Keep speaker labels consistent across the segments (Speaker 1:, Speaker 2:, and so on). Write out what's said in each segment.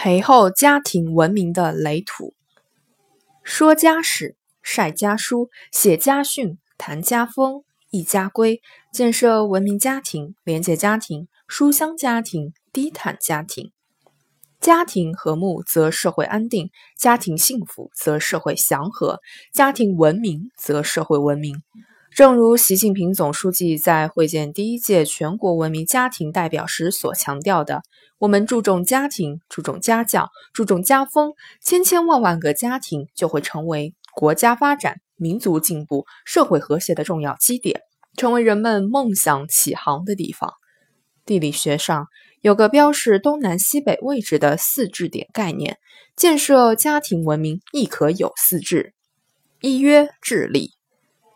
Speaker 1: 培厚家庭文明的垒土，说家史、晒家书、写家训、谈家风、议家规，建设文明家庭、廉洁家庭、书香家庭、低碳家庭。家庭和睦则社会安定，家庭幸福则社会祥和，家庭文明则社会文明。正如习近平总书记在会见第一届全国文明家庭代表时所强调的：“我们注重家庭，注重家教，注重家风，千千万万个家庭就会成为国家发展、民族进步、社会和谐的重要基点，成为人们梦想起航的地方。”地理学上有个标示东南西北位置的四至点概念，建设家庭文明亦可有四至：一曰治理。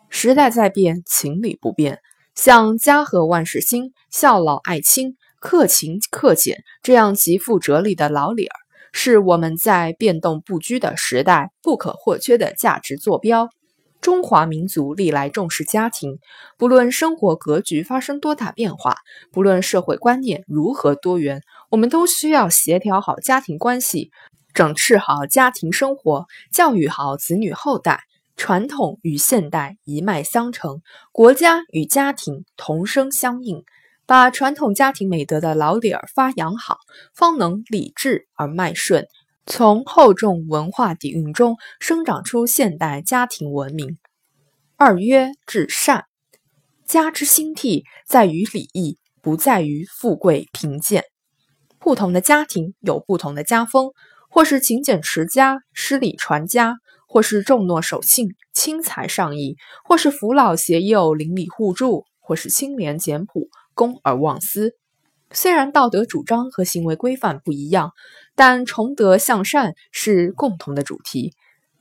Speaker 1: 时代在变，情理不变。像“家和万事兴，孝老爱亲，克勤克俭”这样极富哲理的老理儿，是我们在变动不居的时代不可或缺的价值坐标。中华民族历来重视家庭，不论生活格局发生多大变化，不论社会观念如何多元，我们都需要协调好家庭关系，整治好家庭生活，教育好子女后代。传统与现代一脉相承，国家与家庭同声相应，把传统家庭美德的老理儿发扬好，方能理智而迈顺，从厚重文化底蕴中生长出现代家庭文明。二曰至善，家之兴替在于礼义，不在于富贵贫贱。不同的家庭有不同的家风，或是勤俭持家、诗礼传家。或是重诺守信、轻财上义，或是扶老携幼、邻里互助，或是清廉简朴、公而忘私。虽然道德主张和行为规范不一样，但崇德向善是共同的主题。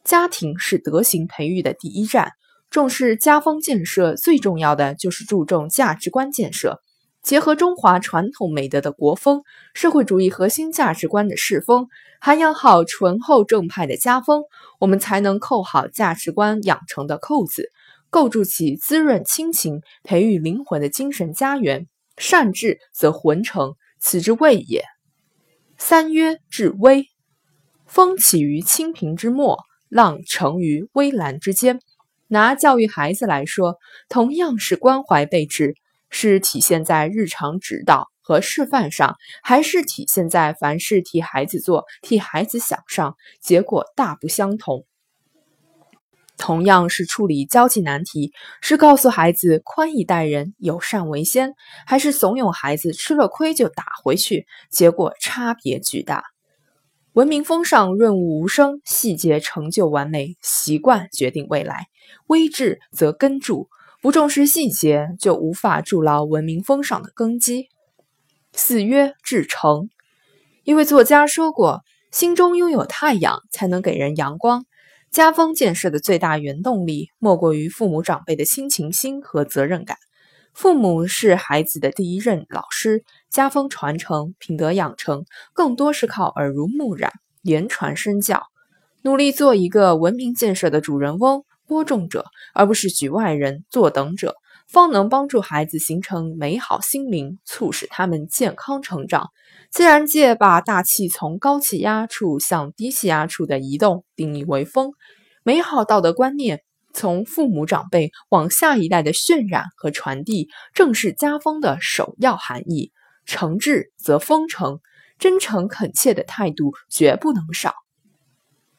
Speaker 1: 家庭是德行培育的第一站，重视家风建设，最重要的就是注重价值观建设。结合中华传统美德的国风、社会主义核心价值观的世风，涵养好醇厚正派的家风，我们才能扣好价值观养成的扣子，构筑起滋润亲情、培育灵魂的精神家园。善治则浑成，此之谓也。三曰治危，风起于清平之末，浪成于危澜之间。拿教育孩子来说，同样是关怀备至。是体现在日常指导和示范上，还是体现在凡事替孩子做、替孩子想上？结果大不相同。同样是处理交际难题，是告诉孩子宽以待人、友善为先，还是怂恿孩子吃了亏就打回去？结果差别巨大。文明风尚润物无声，细节成就完美，习惯决定未来，微志则根柱。不重视细节，就无法筑牢文明风尚的根基。四曰至诚。一位作家说过：“心中拥有太阳，才能给人阳光。”家风建设的最大原动力，莫过于父母长辈的亲情心和责任感。父母是孩子的第一任老师，家风传承、品德养成，更多是靠耳濡目染、言传身教，努力做一个文明建设的主人翁。播种者，而不是局外人坐等者，方能帮助孩子形成美好心灵，促使他们健康成长。自然界把大气从高气压处向低气压处的移动定义为风，美好道德观念从父母长辈往下一代的渲染和传递，正是家风的首要含义。诚挚则风诚，真诚恳切的态度绝不能少。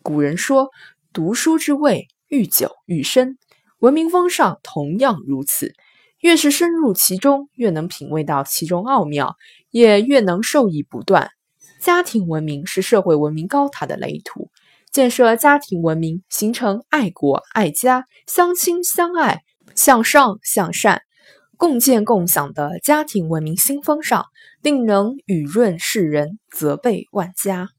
Speaker 1: 古人说：“读书之味。”愈久愈深，文明风尚同样如此。越是深入其中，越能品味到其中奥妙，也越能受益不断。家庭文明是社会文明高塔的垒土，建设家庭文明，形成爱国爱家、相亲相爱、向上向善、共建共享的家庭文明新风尚，定能雨润世人，泽备万家。